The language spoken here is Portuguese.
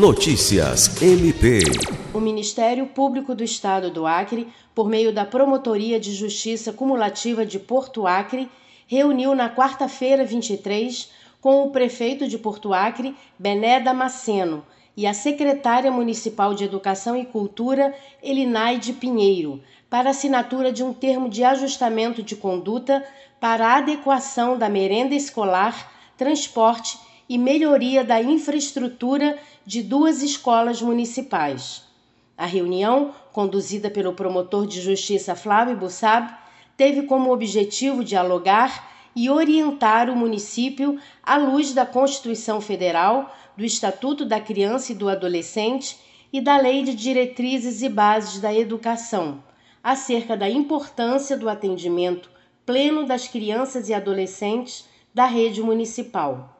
Notícias MP. O Ministério Público do Estado do Acre, por meio da Promotoria de Justiça Cumulativa de Porto Acre, reuniu na quarta-feira 23 com o prefeito de Porto Acre, Bené Damasceno, e a secretária municipal de Educação e Cultura, Elinaide Pinheiro, para assinatura de um termo de ajustamento de conduta para adequação da merenda escolar, transporte e melhoria da infraestrutura de duas escolas municipais. A reunião, conduzida pelo promotor de justiça Flávio Bussab, teve como objetivo dialogar e orientar o município à luz da Constituição Federal, do Estatuto da Criança e do Adolescente e da Lei de Diretrizes e Bases da Educação, acerca da importância do atendimento pleno das crianças e adolescentes da rede municipal.